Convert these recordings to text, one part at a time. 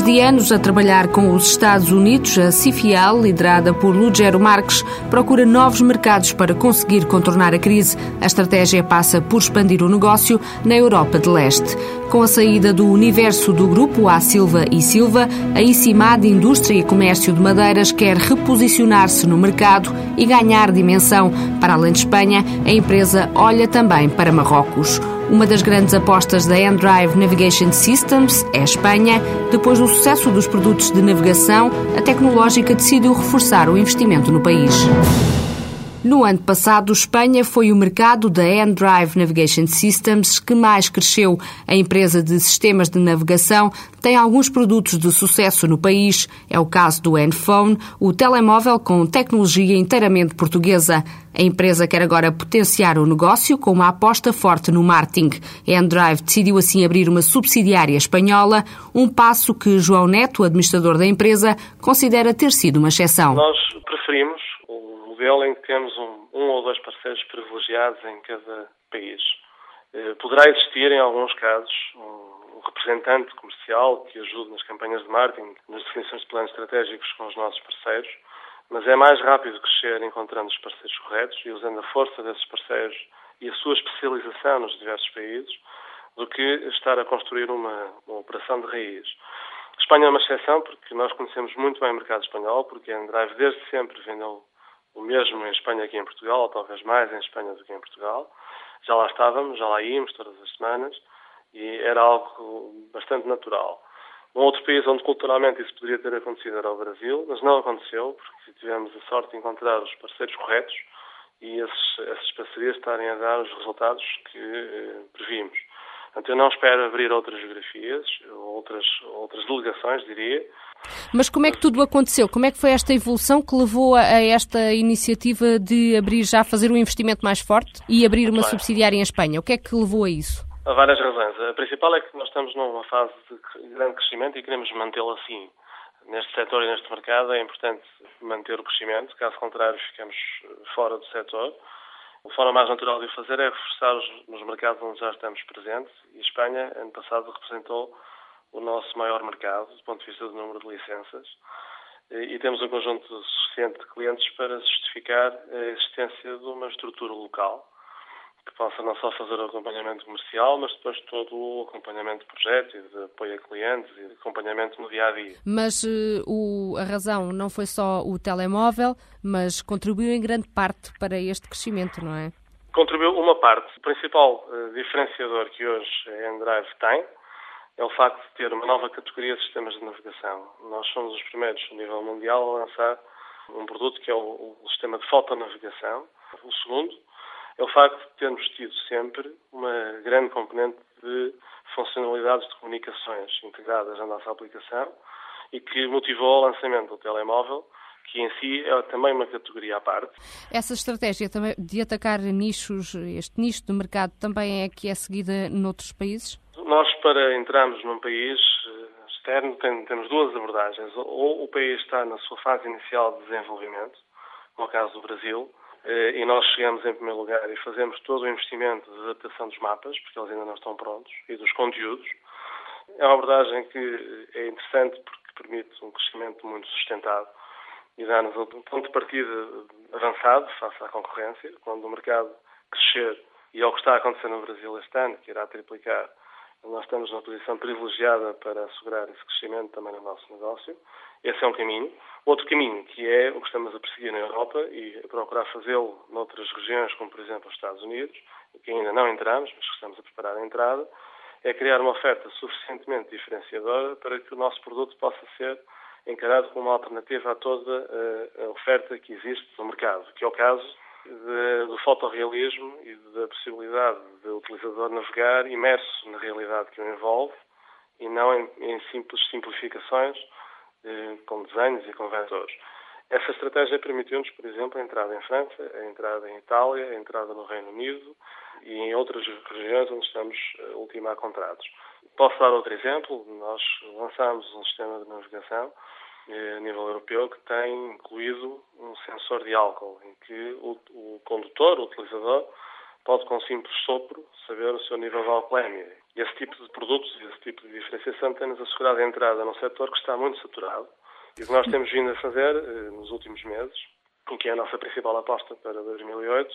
Depois de anos a trabalhar com os Estados Unidos, a Cifial, liderada por Lugero Marques, procura novos mercados para conseguir contornar a crise. A estratégia passa por expandir o negócio na Europa de Leste. Com a saída do universo do grupo A Silva e Silva, a ICIMAD Indústria e Comércio de Madeiras quer reposicionar-se no mercado e ganhar dimensão. Para além de Espanha, a empresa olha também para Marrocos. Uma das grandes apostas da Endrive Navigation Systems é a Espanha. Depois do sucesso dos produtos de navegação, a tecnológica decidiu reforçar o investimento no país. No ano passado, Espanha foi o mercado da Endrive Navigation Systems que mais cresceu. A empresa de sistemas de navegação tem alguns produtos de sucesso no país. É o caso do Enphone, o telemóvel com tecnologia inteiramente portuguesa. A empresa quer agora potenciar o negócio com uma aposta forte no marketing. A Endrive decidiu assim abrir uma subsidiária espanhola, um passo que João Neto, administrador da empresa, considera ter sido uma exceção. Nós preferimos modelo em que temos um, um ou dois parceiros privilegiados em cada país. Eh, poderá existir, em alguns casos, um representante comercial que ajude nas campanhas de marketing, nas definições de planos estratégicos com os nossos parceiros, mas é mais rápido crescer encontrando os parceiros corretos e usando a força desses parceiros e a sua especialização nos diversos países do que estar a construir uma, uma operação de raiz. A Espanha é uma exceção porque nós conhecemos muito bem o mercado espanhol, porque a Endrive desde sempre vendeu o mesmo em Espanha que em Portugal, ou talvez mais em Espanha do que em Portugal. Já lá estávamos, já lá íamos todas as semanas e era algo bastante natural. Um outro país onde culturalmente isso poderia ter acontecido era o Brasil, mas não aconteceu porque tivemos a sorte de encontrar os parceiros corretos e esses, essas parcerias estarem a dar os resultados que eh, previmos. Portanto, eu não espero abrir outras geografias, outras, outras delegações, diria, mas como é que tudo aconteceu? Como é que foi esta evolução que levou a esta iniciativa de abrir já, fazer um investimento mais forte e abrir uma subsidiária em Espanha? O que é que levou a isso? Há várias razões. A principal é que nós estamos numa fase de grande crescimento e queremos mantê-lo assim. Neste setor e neste mercado é importante manter o crescimento, caso contrário ficamos fora do setor. A forma mais natural de o fazer é reforçar os, nos mercados onde já estamos presentes e a Espanha, ano passado, representou o nosso maior mercado, do ponto de vista do número de licenças, e temos um conjunto suficiente de clientes para justificar a existência de uma estrutura local que possa não só fazer o acompanhamento comercial, mas depois todo o acompanhamento de projetos e de apoio a clientes e de acompanhamento no dia a dia. Mas uh, o, a razão não foi só o telemóvel, mas contribuiu em grande parte para este crescimento, não é? Contribuiu uma parte. O principal uh, diferenciador que hoje a Endrive tem é o facto de ter uma nova categoria de sistemas de navegação. Nós somos os primeiros a nível mundial a lançar um produto que é o, o sistema de fotonavegação. O segundo é o facto de termos tido sempre uma grande componente de funcionalidades de comunicações integradas na nossa aplicação e que motivou o lançamento do telemóvel, que em si é também uma categoria à parte. Essa estratégia também de atacar nichos, este nicho do mercado, também é que é seguida noutros países? Nós, para entrarmos num país eh, externo, temos duas abordagens. Ou o país está na sua fase inicial de desenvolvimento, no caso do Brasil, e nós chegamos em primeiro lugar e fazemos todo o investimento de adaptação dos mapas, porque eles ainda não estão prontos, e dos conteúdos. É uma abordagem que é interessante porque permite um crescimento muito sustentado e dá-nos um ponto de partida avançado face à concorrência, quando o mercado crescer, e é o que está a acontecer no Brasil este ano, que irá triplicar nós estamos numa posição privilegiada para assegurar esse crescimento também no nosso negócio. Esse é um caminho. Outro caminho, que é o que estamos a perseguir na Europa e a procurar fazê-lo noutras regiões, como por exemplo os Estados Unidos, que ainda não entramos, mas que estamos a preparar a entrada, é criar uma oferta suficientemente diferenciadora para que o nosso produto possa ser encarado como uma alternativa a toda a oferta que existe no mercado, que é o caso de, do fotorrealismo e da possibilidade do utilizador navegar imerso na realidade que o envolve e não em, em simples simplificações eh, com desenhos e com vetores. Essa estratégia permitiu-nos, por exemplo, a entrada em França, a entrada em Itália, a entrada no Reino Unido e em outras regiões onde estamos a ultimar contratos. Posso dar outro exemplo? Nós lançámos um sistema de navegação eh, a nível europeu que tem incluído um sensor de álcool, em que o, o condutor, o utilizador, pode com simples sopro saber o seu nível de alcoolemia. Esse tipo de produtos, esse tipo de diferenciação tem-nos assegurado a entrada num setor que está muito saturado e o que nós temos vindo a fazer eh, nos últimos meses, e que é a nossa principal aposta para 2008,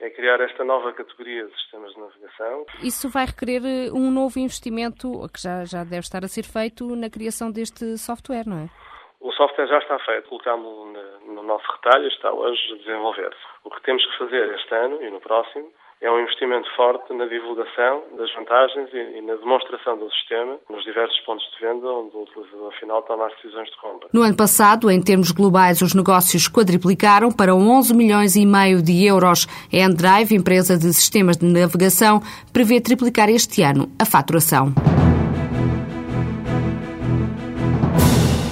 é criar esta nova categoria de sistemas de navegação. Isso vai requerer eh, um novo investimento, que já, já deve estar a ser feito na criação deste software, não é? O software já está feito, colocámos-lo no nosso retalho, está hoje a desenvolver-se. O que temos que fazer este ano e no próximo é um investimento forte na divulgação das vantagens e, na demonstração do sistema nos diversos pontos de venda onde o utilizador final toma as decisões de compra. No ano passado, em termos globais, os negócios quadriplicaram para 11 milhões e meio de euros. A Endrive, empresa de sistemas de navegação, prevê triplicar este ano a faturação.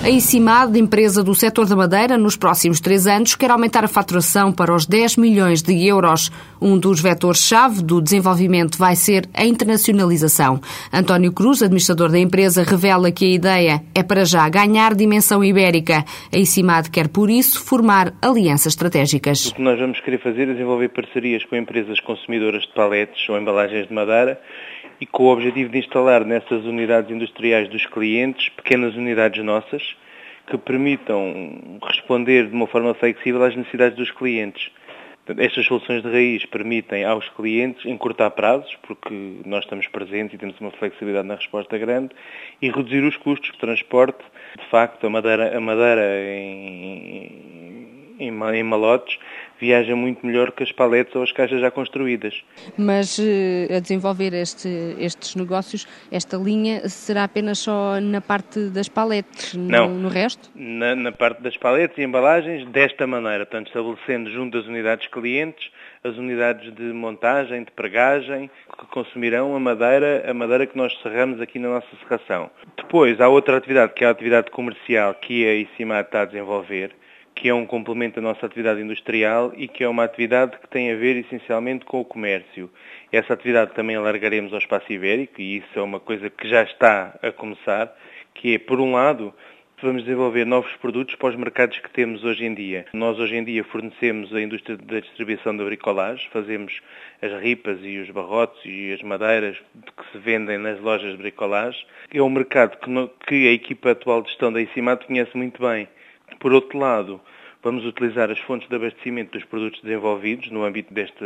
A ICIMAD, empresa do setor da madeira, nos próximos três anos quer aumentar a faturação para os 10 milhões de euros. Um dos vetores-chave do desenvolvimento vai ser a internacionalização. António Cruz, administrador da empresa, revela que a ideia é para já ganhar dimensão ibérica. A ICIMAD quer, por isso, formar alianças estratégicas. O que nós vamos querer fazer é desenvolver parcerias com empresas consumidoras de paletes ou embalagens de madeira e com o objetivo de instalar nessas unidades industriais dos clientes pequenas unidades nossas que permitam responder de uma forma flexível às necessidades dos clientes. Estas soluções de raiz permitem aos clientes encurtar prazos, porque nós estamos presentes e temos uma flexibilidade na resposta grande, e reduzir os custos de transporte. De facto, a madeira, a madeira em, em, em malotes viaja muito melhor que as paletes ou as caixas já construídas. Mas eh, a desenvolver este, estes negócios, esta linha será apenas só na parte das paletes, Não, no, no resto? Na, na, parte das paletes e embalagens, desta maneira, portanto, estabelecendo junto das unidades clientes as unidades de montagem, de pregagem, que consumirão a madeira, a madeira que nós serramos aqui na nossa serração. Depois, há outra atividade, que é a atividade comercial, que a ICIMAD está a desenvolver, que é um complemento da nossa atividade industrial e que é uma atividade que tem a ver essencialmente com o comércio. Essa atividade também alargaremos ao espaço ibérico e isso é uma coisa que já está a começar, que é, por um lado, vamos desenvolver novos produtos para os mercados que temos hoje em dia. Nós hoje em dia fornecemos a indústria da distribuição da bricolagem, fazemos as ripas e os barrotes e as madeiras que se vendem nas lojas de bricolagem. É um mercado que, a equipa atual de gestão da ICIMAT conhece muito bem por outro lado, vamos utilizar as fontes de abastecimento dos produtos desenvolvidos no âmbito deste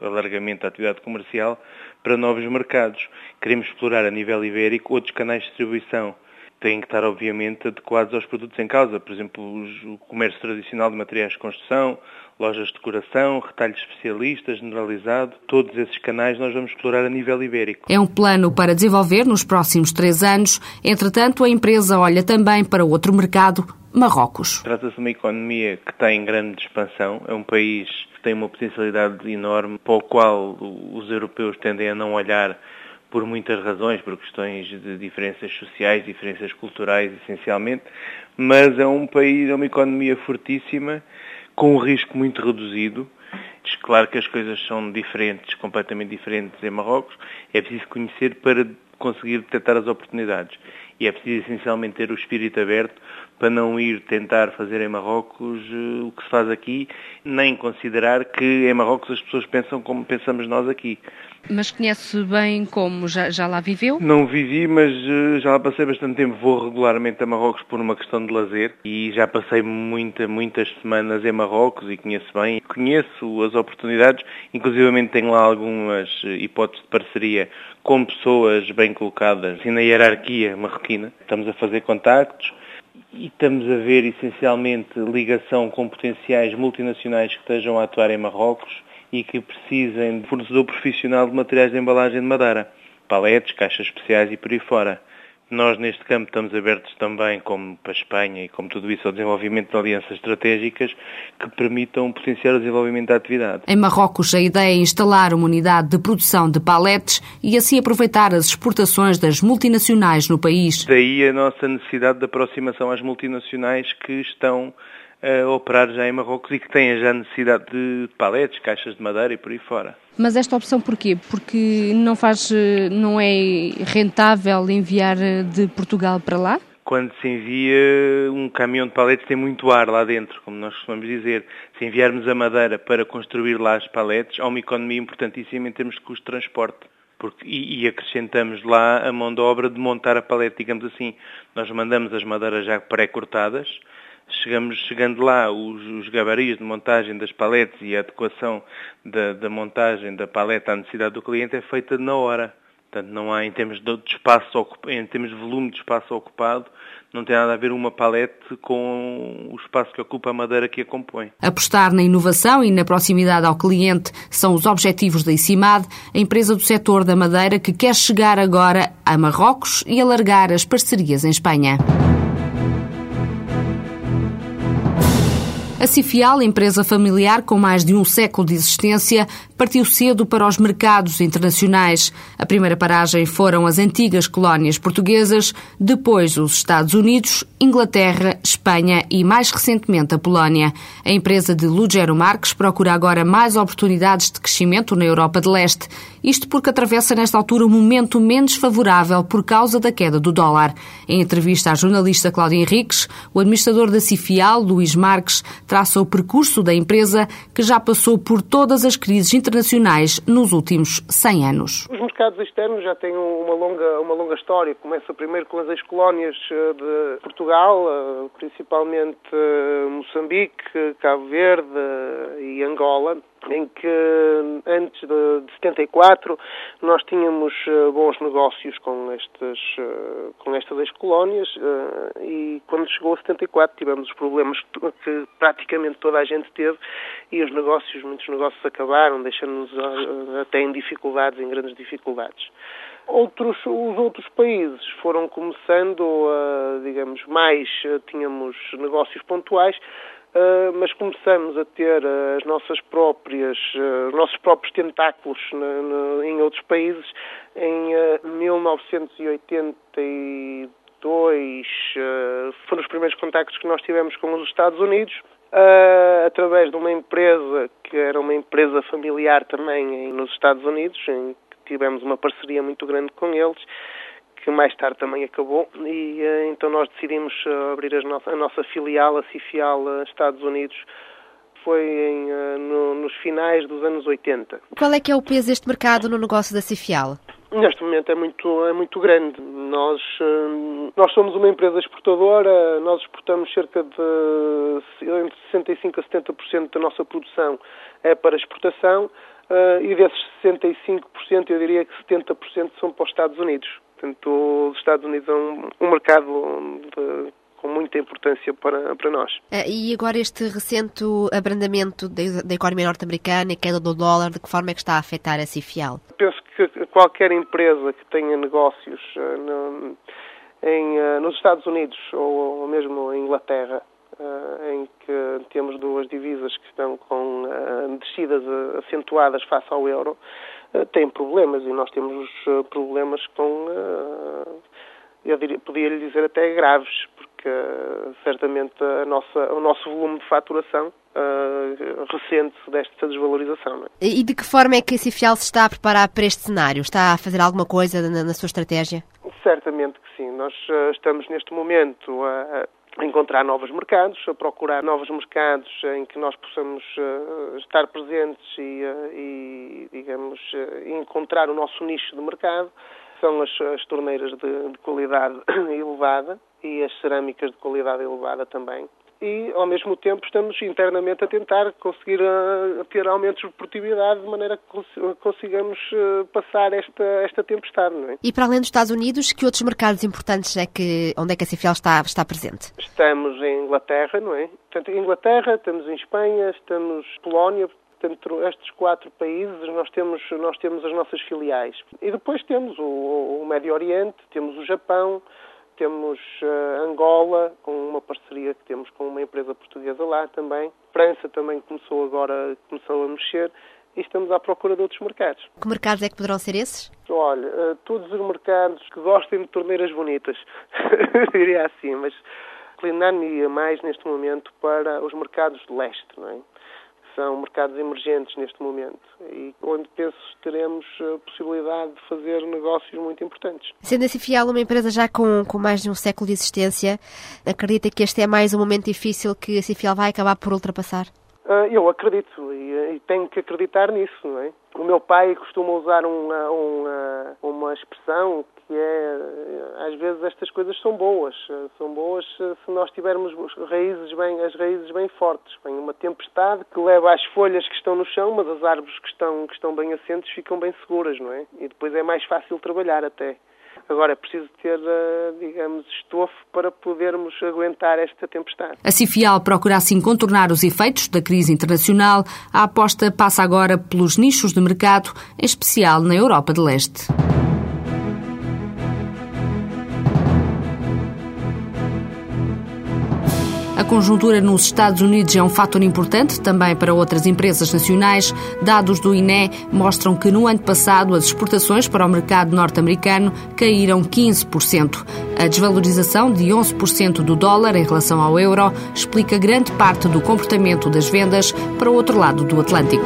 alargamento da atividade comercial para novos mercados. Queremos explorar a nível ibérico outros canais de distribuição. Têm que estar, obviamente, adequados aos produtos em causa. Por exemplo, o comércio tradicional de materiais de construção, lojas de decoração, retalho especialista, generalizado, todos esses canais nós vamos explorar a nível ibérico. É um plano para desenvolver nos próximos três anos. Entretanto, a empresa olha também para outro mercado, Marrocos. Trata-se de uma economia que tem grande expansão, é um país que tem uma potencialidade enorme, para o qual os europeus tendem a não olhar por muitas razões, por questões de diferenças sociais, diferenças culturais, essencialmente, mas é um país, é uma economia fortíssima com um risco muito reduzido. Claro que as coisas são diferentes, completamente diferentes em Marrocos. É preciso conhecer para conseguir detectar as oportunidades. E é preciso essencialmente ter o espírito aberto para não ir tentar fazer em Marrocos uh, o que se faz aqui, nem considerar que em Marrocos as pessoas pensam como pensamos nós aqui. Mas conhece bem como? Já, já lá viveu? Não vivi, mas uh, já lá passei bastante tempo. Vou regularmente a Marrocos por uma questão de lazer e já passei muita, muitas semanas em Marrocos e conheço bem. Conheço as oportunidades, inclusivamente tenho lá algumas eh, hipóteses de parceria com pessoas bem colocadas assim, na hierarquia marroquina. Estamos a fazer contactos e estamos a ver essencialmente ligação com potenciais multinacionais que estejam a atuar em Marrocos e que precisem de fornecedor profissional de materiais de embalagem de madeira, paletes, caixas especiais e por aí fora. Nós, neste campo, estamos abertos também, como para a Espanha e como tudo isso, ao desenvolvimento de alianças estratégicas que permitam potenciar o desenvolvimento da atividade. Em Marrocos, a ideia é instalar uma unidade de produção de paletes e assim aproveitar as exportações das multinacionais no país. Daí a nossa necessidade de aproximação às multinacionais que estão a operar já em Marrocos e que têm já necessidade de paletes, caixas de madeira e por aí fora. Mas esta opção porquê? Porque não faz, não é rentável enviar de Portugal para lá? quando se envia um caminhão de paletes tem muito ar lá dentro, como nós costumamos dizer. Se enviarmos a madeira para construir lá as paletes, há uma economia importantíssima em termos de custo de transporte. Porque, e, e, acrescentamos lá a mão de obra de montar a palete, digamos assim. Nós mandamos as madeiras já pré-cortadas, chegamos, chegando lá, os, os gabaritos de montagem das paletes e a adequação da, da montagem da paleta à necessidade do cliente é feita na hora. Portanto, não há, em termos de espaço, em termos de volume de espaço ocupado, não tem nada a ver uma palete com o espaço que ocupa a madeira que a compõe. Apostar na inovação e na proximidade ao cliente são os objetivos da ICIMAD, a empresa do setor da madeira que quer chegar agora a Marrocos e alargar as parcerias em Espanha. A Cifial, empresa familiar com mais de um século de existência, partiu cedo para os mercados internacionais. A primeira paragem foram as antigas colónias portuguesas, depois os Estados Unidos, Inglaterra, Espanha e, mais recentemente, a Polónia. A empresa de Lugero Marques procura agora mais oportunidades de crescimento na Europa de Leste. Isto porque atravessa nesta altura um momento menos favorável por causa da queda do dólar. Em entrevista à jornalista Cláudia Henriques, o administrador da Cifial, Luís Marques, traça o percurso da empresa que já passou por todas as crises internacionais nos últimos 100 anos. Os mercados externos já têm uma longa, uma longa história. Começa primeiro com as ex-colónias eh, de Portugal, eh, principalmente eh, Moçambique, Cabo Verde e Angola em que antes de, 74 nós tínhamos uh, bons negócios com estas uh, com estas ex-colónias uh, e quando chegou a 74 tivemos os problemas que praticamente toda a gente teve e os negócios, muitos negócios acabaram, deixando-nos até em dificuldades, em grandes dificuldades. Outros, os outros países foram começando, digamos, mais, tínhamos negócios pontuais, Uh, mas começamos a ter uh, as nossas próprias, os nossos próprios tentáculos em outros países. Em 1982 foram os primeiros contactos que nós tivemos com os Estados Unidos, através de uma empresa que era uma empresa familiar também nos Estados Unidos, em que tivemos uma parceria muito grande com eles que mais tarde também acabou, e eh, então nós decidimos eh, abrir a nossa, a nossa filial, a Cifial eh, Estados Unidos, foi em, no, nos finais dos anos 80. Qual é que é o peso deste mercado no negócio da Cifial? Neste momento é muito, é muito grande. Nós, nós somos uma empresa exportadora, nós exportamos cerca de entre 65% a 70% da nossa produção é para exportação e desses 65% eu diria que 70% são para os Estados Unidos. Portanto, os Estados Unidos é um, um mercado de, com muita importância para, para nós. Ah, e agora este recente abrandamento da, economia norte-americana e queda do dólar, de que forma é que está a afetar a Cifial? Penso que qualquer empresa que tenha negócios uh, no, em, uh, nos Estados Unidos ou, ou mesmo em Inglaterra, em que temos duas divisas que estão com descidas acentuadas face ao euro, eh, têm problemas e nós temos eh, problemas com, eh, eu diria, podia lhe dizer até graves, porque certamente a nossa, o nosso volume de faturação recente desta desvalorização. É? E de que forma é que a Cifial se está a preparar para este cenário? Está a fazer alguma coisa na, na sua estratégia? Certamente que sim. Nós estamos neste momento a encontrar novos mercados, a procurar novos mercados em que nós possamos uh, estar presentes e, uh, e digamos, uh, encontrar o nosso nicho de mercado. São as, as torneiras de, de qualidade elevada e as cerâmicas de qualidade elevada também e, ao mesmo tempo, estamos internamente a tentar conseguir uh, ter aumentos de produtividade de maneira que cons consigamos uh, passar esta, esta tempestade. Não é? E para além dos Estados Unidos, que outros mercados importantes é que, onde é que a Cifiel está, está presente? Estamos em Inglaterra, não é? Portanto, em Inglaterra, estamos em Espanha, estamos em Polónia, Portanto, estes quatro países nós temos, nós temos as nossas filiais. E depois temos o, o Médio Oriente, temos o Japão, temos uh, Angola, com uma parceria que temos com uma empresa portuguesa lá também. França também começou agora, começou a mexer e estamos à procura de outros mercados. Que mercados é que poderão ser esses? Olha, uh, todos os mercados que gostem de torneiras bonitas, diria assim, mas inclinar-me mais neste momento para os mercados de leste, não é? São mercados emergentes neste momento e onde penso teremos a possibilidade de fazer negócios muito importantes. Sendo a Cifial uma empresa já com, com mais de um século de existência, acredita que este é mais um momento difícil que a Cifial vai acabar por ultrapassar? Uh, eu acredito e, e, tenho que acreditar nisso, não é? O meu pai costuma usar uma, uma, uma expressão que é, às vezes estas coisas são boas, são boas se nós tivermos raízes bem, as raízes bem fortes. Vem uma tempestade que leva as folhas que estão no chão, mas as árvores que estão, que estão bem assentes ficam bem seguras, não é? E depois é mais fácil trabalhar até. Agora é preciso ter, eh, digamos, estofo para podermos aguentar esta tempestade. A Cifial procura assim contornar os efeitos da crise internacional. A aposta passa agora pelos nichos de mercado, em especial na Europa de Leste. Conjuntura nos Estados Unidos é um fator importante também para outras empresas nacionais. Dados do INE mostram que no ano passado as exportações para o mercado norte-americano caíram 15%. A desvalorização de 11% do dólar em relação ao euro explica grande parte do comportamento das vendas para o outro lado do Atlântico.